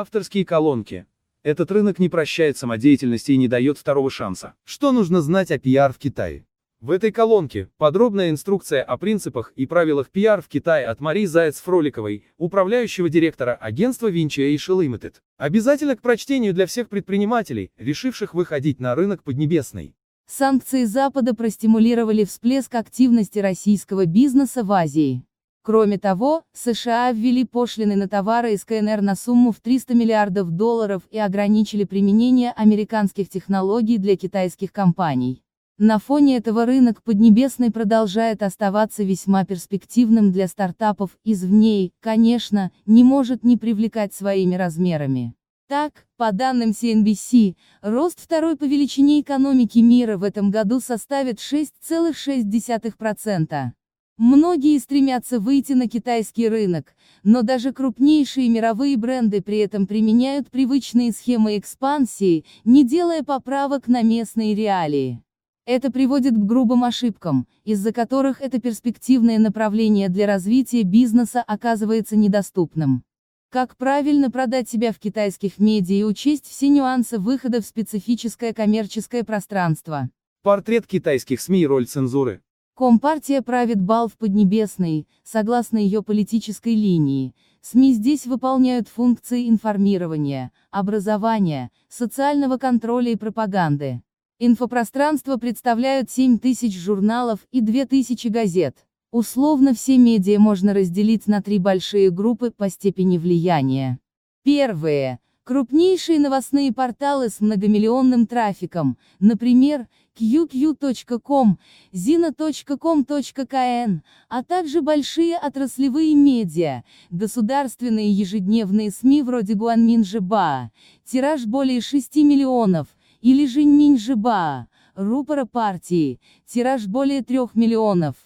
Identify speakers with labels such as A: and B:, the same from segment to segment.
A: Авторские колонки. Этот рынок не прощает самодеятельности и не дает второго шанса. Что нужно знать о пиар в Китае? В этой колонке подробная инструкция о принципах и правилах пиар в Китае от Марии Заяц-Фроликовой, управляющего директора агентства Vinci Asia Limited. Обязательно к прочтению для всех предпринимателей, решивших выходить на рынок Поднебесный.
B: Санкции Запада простимулировали всплеск активности российского бизнеса в Азии. Кроме того, США ввели пошлины на товары из КНР на сумму в 300 миллиардов долларов и ограничили применение американских технологий для китайских компаний. На фоне этого рынок Поднебесный продолжает оставаться весьма перспективным для стартапов извне и, конечно, не может не привлекать своими размерами. Так, по данным CNBC, рост второй по величине экономики мира в этом году составит 6,6%. Многие стремятся выйти на китайский рынок, но даже крупнейшие мировые бренды при этом применяют привычные схемы экспансии, не делая поправок на местные реалии. Это приводит к грубым ошибкам, из-за которых это перспективное направление для развития бизнеса оказывается недоступным. Как правильно продать себя в китайских медиа и учесть все нюансы выхода в специфическое коммерческое пространство.
A: Портрет китайских СМИ и роль цензуры.
B: Компартия правит бал в Поднебесной, согласно ее политической линии. СМИ здесь выполняют функции информирования, образования, социального контроля и пропаганды. Инфопространство представляют 7 тысяч журналов и 2 тысячи газет. Условно все медиа можно разделить на три большие группы по степени влияния. Первые – крупнейшие новостные порталы с многомиллионным трафиком, например, qq.com, zina.com.kn, а также большие отраслевые медиа, государственные ежедневные СМИ вроде Гуанминжиба, тираж более 6 миллионов, или же Нинжиба, рупора партии, тираж более 3 миллионов.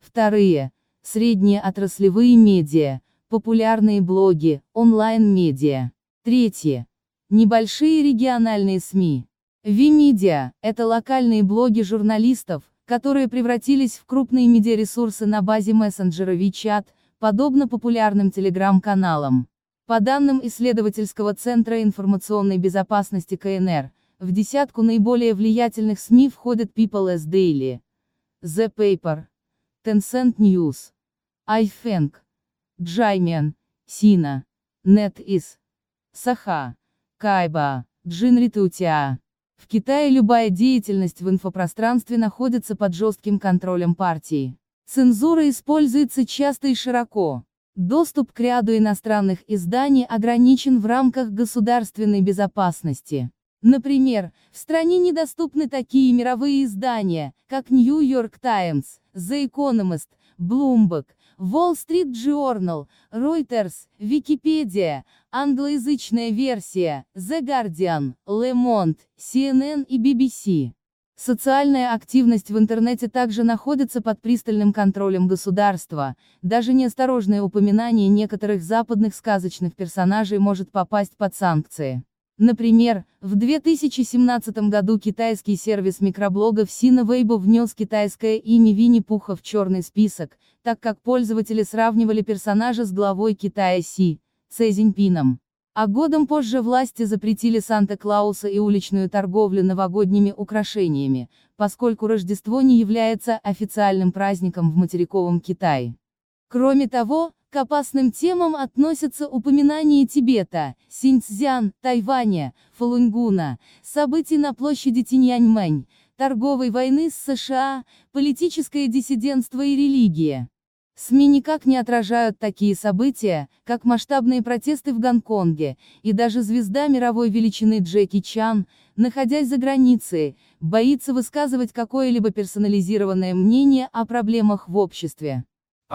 B: Вторые, средние отраслевые медиа, популярные блоги, онлайн-медиа. Третье, небольшие региональные СМИ. V-Media – это локальные блоги журналистов, которые превратились в крупные медиаресурсы на базе мессенджера WeChat, подобно популярным телеграм-каналам. По данным исследовательского центра информационной безопасности КНР, в десятку наиболее влиятельных СМИ входят People as Daily, The Paper, Tencent News, iFeng, Джаймен, Сина, NetEase, Саха, Кайба, Джинритутиа. В Китае любая деятельность в инфопространстве находится под жестким контролем партии. Цензура используется часто и широко. Доступ к ряду иностранных изданий ограничен в рамках государственной безопасности. Например, в стране недоступны такие мировые издания, как New York Times, The Economist, Bloomberg, Wall Street Journal, Reuters, Википедия, англоязычная версия, The Guardian, Le Monde, CNN и BBC. Социальная активность в интернете также находится под пристальным контролем государства, даже неосторожное упоминание некоторых западных сказочных персонажей может попасть под санкции. Например, в 2017 году китайский сервис микроблогов Weibo внес китайское имя Винни-Пуха в черный список, так как пользователи сравнивали персонажа с главой Китая Си, Цзиньпином. А годом позже власти запретили Санта-Клауса и уличную торговлю новогодними украшениями, поскольку Рождество не является официальным праздником в материковом Китае. Кроме того, к опасным темам относятся упоминание Тибета, Синьцзян, Тайваня, Фалунгуна, событий на площади Тиньяньмэнь, торговой войны с США, политическое диссидентство и религия. СМИ никак не отражают такие события, как масштабные протесты в Гонконге, и даже звезда мировой величины Джеки Чан, находясь за границей, боится высказывать какое-либо персонализированное мнение о проблемах в обществе.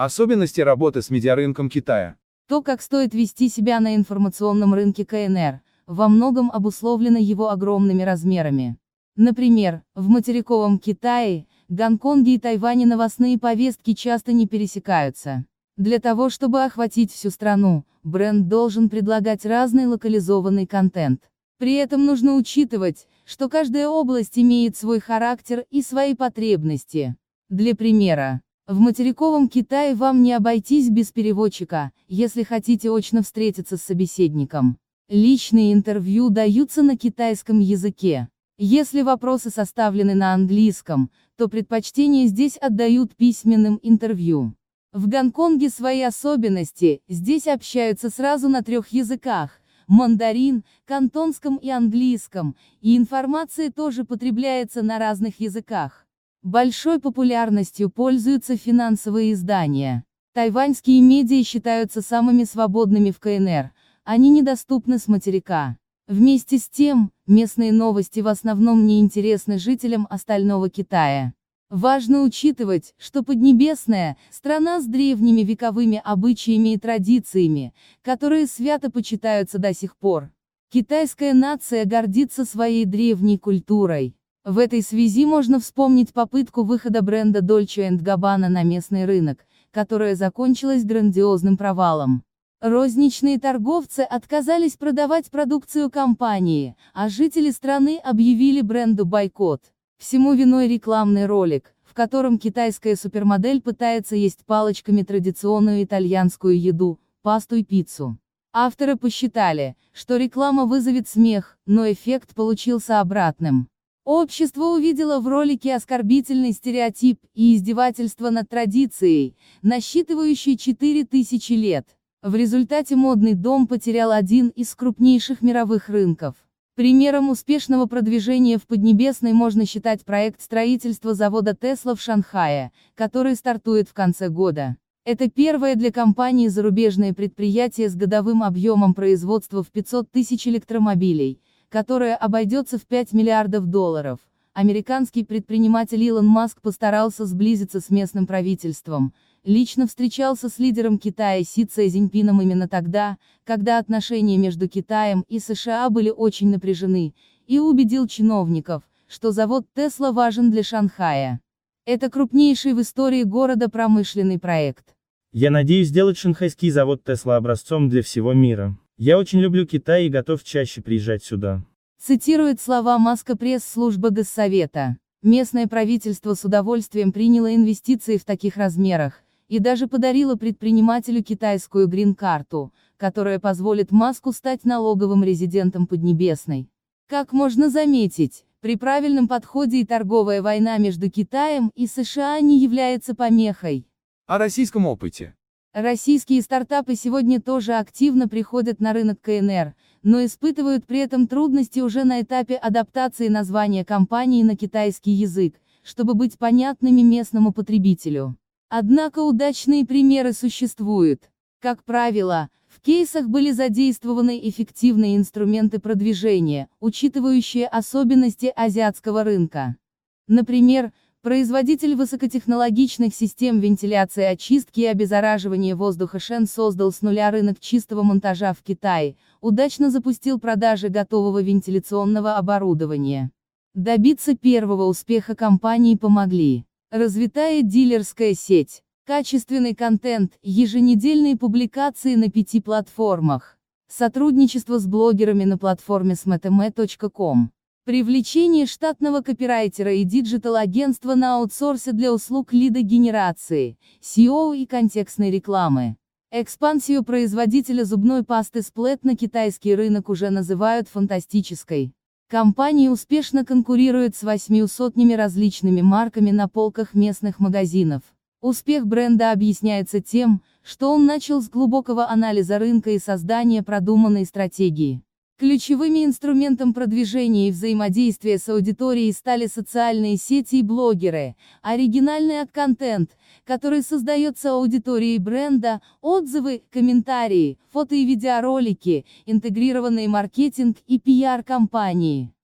A: Особенности работы с медиарынком Китая.
B: То, как стоит вести себя на информационном рынке КНР, во многом обусловлено его огромными размерами. Например, в материковом Китае, Гонконге и Тайване новостные повестки часто не пересекаются. Для того чтобы охватить всю страну, бренд должен предлагать разный локализованный контент. При этом нужно учитывать, что каждая область имеет свой характер и свои потребности. Для примера, в материковом Китае вам не обойтись без переводчика, если хотите очно встретиться с собеседником. Личные интервью даются на китайском языке. Если вопросы составлены на английском, то предпочтение здесь отдают письменным интервью. В Гонконге свои особенности, здесь общаются сразу на трех языках – мандарин, кантонском и английском, и информация тоже потребляется на разных языках. Большой популярностью пользуются финансовые издания. Тайваньские медиа считаются самыми свободными в КНР, они недоступны с материка. Вместе с тем, местные новости в основном не интересны жителям остального Китая. Важно учитывать, что Поднебесная – страна с древними вековыми обычаями и традициями, которые свято почитаются до сих пор. Китайская нация гордится своей древней культурой. В этой связи можно вспомнить попытку выхода бренда Dolce Gabbana на местный рынок, которая закончилась грандиозным провалом. Розничные торговцы отказались продавать продукцию компании, а жители страны объявили бренду бойкот. Всему виной рекламный ролик, в котором китайская супермодель пытается есть палочками традиционную итальянскую еду, пасту и пиццу. Авторы посчитали, что реклама вызовет смех, но эффект получился обратным. Общество увидело в ролике оскорбительный стереотип и издевательство над традицией, насчитывающей 4000 лет. В результате модный дом потерял один из крупнейших мировых рынков. Примером успешного продвижения в Поднебесной можно считать проект строительства завода Тесла в Шанхае, который стартует в конце года. Это первое для компании зарубежное предприятие с годовым объемом производства в 500 тысяч электромобилей, которое обойдется в 5 миллиардов долларов. Американский предприниматель Илон Маск постарался сблизиться с местным правительством, лично встречался с лидером Китая Си Цзиньпином именно тогда, когда отношения между Китаем и США были очень напряжены, и убедил чиновников, что завод Тесла важен для Шанхая. Это крупнейший в истории города промышленный проект.
C: Я надеюсь сделать шанхайский завод Тесла образцом для всего мира. Я очень люблю Китай и готов чаще приезжать сюда.
B: Цитирует слова Маска пресс-служба Госсовета. Местное правительство с удовольствием приняло инвестиции в таких размерах, и даже подарила предпринимателю китайскую грин-карту, которая позволит Маску стать налоговым резидентом Поднебесной. Как можно заметить, при правильном подходе и торговая война между Китаем и США не является помехой.
A: О российском опыте.
B: Российские стартапы сегодня тоже активно приходят на рынок КНР, но испытывают при этом трудности уже на этапе адаптации названия компании на китайский язык, чтобы быть понятными местному потребителю. Однако удачные примеры существуют. Как правило, в кейсах были задействованы эффективные инструменты продвижения, учитывающие особенности азиатского рынка. Например, производитель высокотехнологичных систем вентиляции очистки и обеззараживания воздуха Шен создал с нуля рынок чистого монтажа в Китае, удачно запустил продажи готового вентиляционного оборудования. Добиться первого успеха компании помогли Развитая дилерская сеть. Качественный контент, еженедельные публикации на пяти платформах. Сотрудничество с блогерами на платформе smeteme.com. Привлечение штатного копирайтера и digital-агентства на аутсорсе для услуг лидогенерации, SEO и контекстной рекламы. Экспансию производителя зубной пасты Splat на китайский рынок уже называют фантастической. Компания успешно конкурирует с восьми сотнями различными марками на полках местных магазинов. Успех бренда объясняется тем, что он начал с глубокого анализа рынка и создания продуманной стратегии. Ключевыми инструментом продвижения и взаимодействия с аудиторией стали социальные сети и блогеры, оригинальный контент, который создается аудиторией бренда, отзывы, комментарии, фото и видеоролики, интегрированный маркетинг и пиар-компании.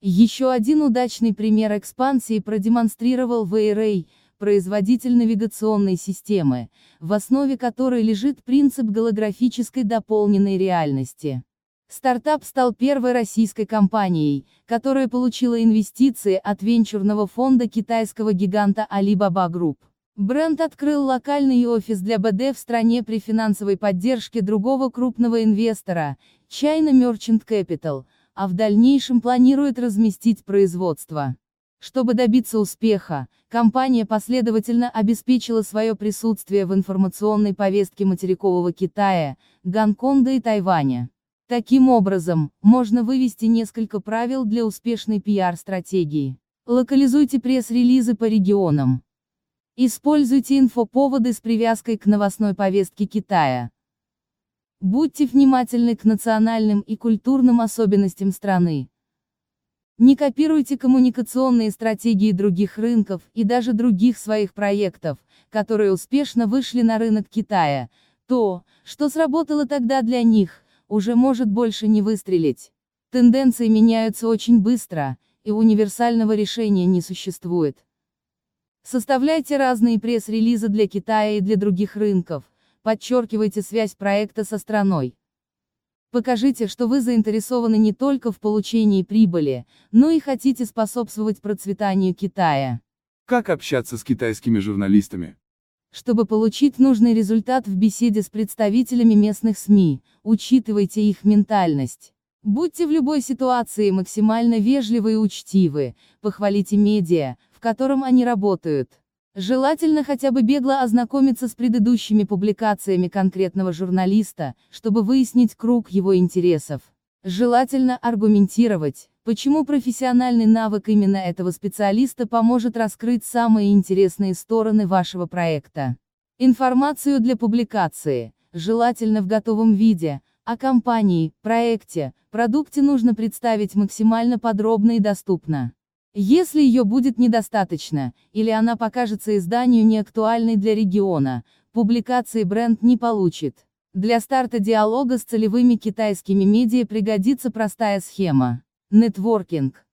B: Еще один удачный пример экспансии продемонстрировал Вейрей, производитель навигационной системы, в основе которой лежит принцип голографической дополненной реальности. Стартап стал первой российской компанией, которая получила инвестиции от венчурного фонда китайского гиганта Alibaba Group. Бренд открыл локальный офис для БД в стране при финансовой поддержке другого крупного инвестора, China Merchant Capital, а в дальнейшем планирует разместить производство. Чтобы добиться успеха, компания последовательно обеспечила свое присутствие в информационной повестке материкового Китая, Гонконга и Тайваня. Таким образом, можно вывести несколько правил для успешной пиар-стратегии. Локализуйте пресс-релизы по регионам. Используйте инфоповоды с привязкой к новостной повестке Китая. Будьте внимательны к национальным и культурным особенностям страны. Не копируйте коммуникационные стратегии других рынков и даже других своих проектов, которые успешно вышли на рынок Китая. То, что сработало тогда для них, уже может больше не выстрелить. Тенденции меняются очень быстро, и универсального решения не существует. Составляйте разные пресс-релизы для Китая и для других рынков, подчеркивайте связь проекта со страной. Покажите, что вы заинтересованы не только в получении прибыли, но и хотите способствовать процветанию Китая.
A: Как общаться с китайскими журналистами?
B: Чтобы получить нужный результат в беседе с представителями местных СМИ, учитывайте их ментальность. Будьте в любой ситуации максимально вежливы и учтивы, похвалите медиа, в котором они работают. Желательно хотя бы бегло ознакомиться с предыдущими публикациями конкретного журналиста, чтобы выяснить круг его интересов. Желательно аргументировать, почему профессиональный навык именно этого специалиста поможет раскрыть самые интересные стороны вашего проекта. Информацию для публикации, желательно в готовом виде, о компании, проекте, продукте нужно представить максимально подробно и доступно. Если ее будет недостаточно, или она покажется изданию неактуальной для региона, публикации бренд не получит. Для старта диалога с целевыми китайскими медиа пригодится простая схема. Нетворкинг.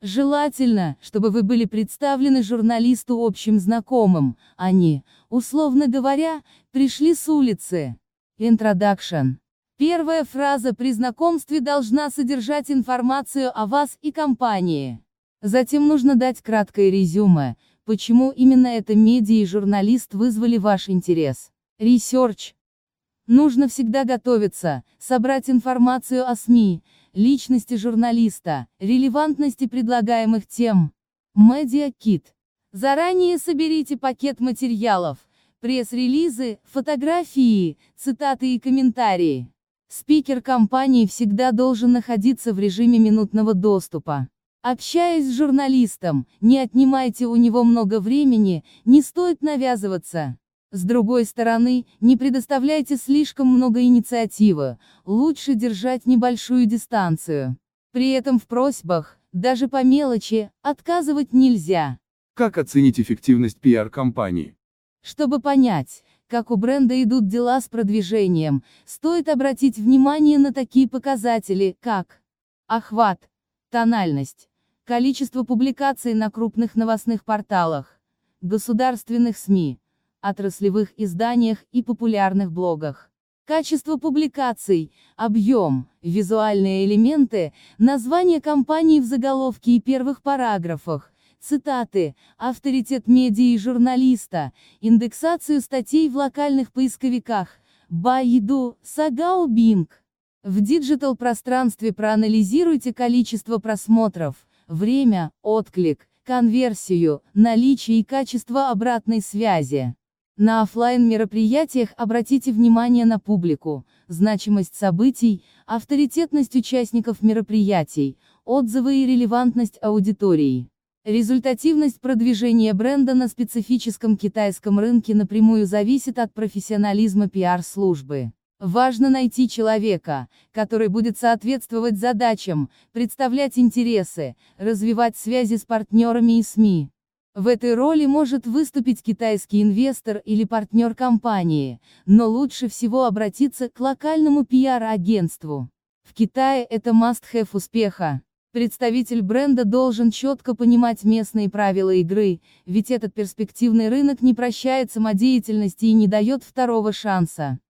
B: Желательно, чтобы вы были представлены журналисту общим знакомым, они, условно говоря, пришли с улицы. Introduction. Первая фраза при знакомстве должна содержать информацию о вас и компании. Затем нужно дать краткое резюме, почему именно эта медиа и журналист вызвали ваш интерес. Research. Нужно всегда готовиться, собрать информацию о СМИ, личности журналиста, релевантности предлагаемых тем. Медиа-кит. Заранее соберите пакет материалов, пресс-релизы, фотографии, цитаты и комментарии. Спикер компании всегда должен находиться в режиме минутного доступа. Общаясь с журналистом, не отнимайте у него много времени, не стоит навязываться. С другой стороны, не предоставляйте слишком много инициативы, лучше держать небольшую дистанцию. При этом в просьбах, даже по мелочи, отказывать нельзя.
A: Как оценить эффективность пиар-компании?
B: Чтобы понять, как у бренда идут дела с продвижением, стоит обратить внимание на такие показатели, как охват, тональность, количество публикаций на крупных новостных порталах, государственных СМИ, отраслевых изданиях и популярных блогах. Качество публикаций, объем, визуальные элементы, название компании в заголовке и первых параграфах, цитаты, авторитет медиа и журналиста, индексацию статей в локальных поисковиках, Baidu, Sagao Bing. В диджитал-пространстве проанализируйте количество просмотров, время, отклик, конверсию, наличие и качество обратной связи. На офлайн мероприятиях обратите внимание на публику, значимость событий, авторитетность участников мероприятий, отзывы и релевантность аудитории. Результативность продвижения бренда на специфическом китайском рынке напрямую зависит от профессионализма пиар-службы. Важно найти человека, который будет соответствовать задачам, представлять интересы, развивать связи с партнерами и СМИ. В этой роли может выступить китайский инвестор или партнер компании, но лучше всего обратиться к локальному пиар-агентству. В Китае это must-have успеха. Представитель бренда должен четко понимать местные правила игры, ведь этот перспективный рынок не прощает самодеятельности и не дает второго шанса.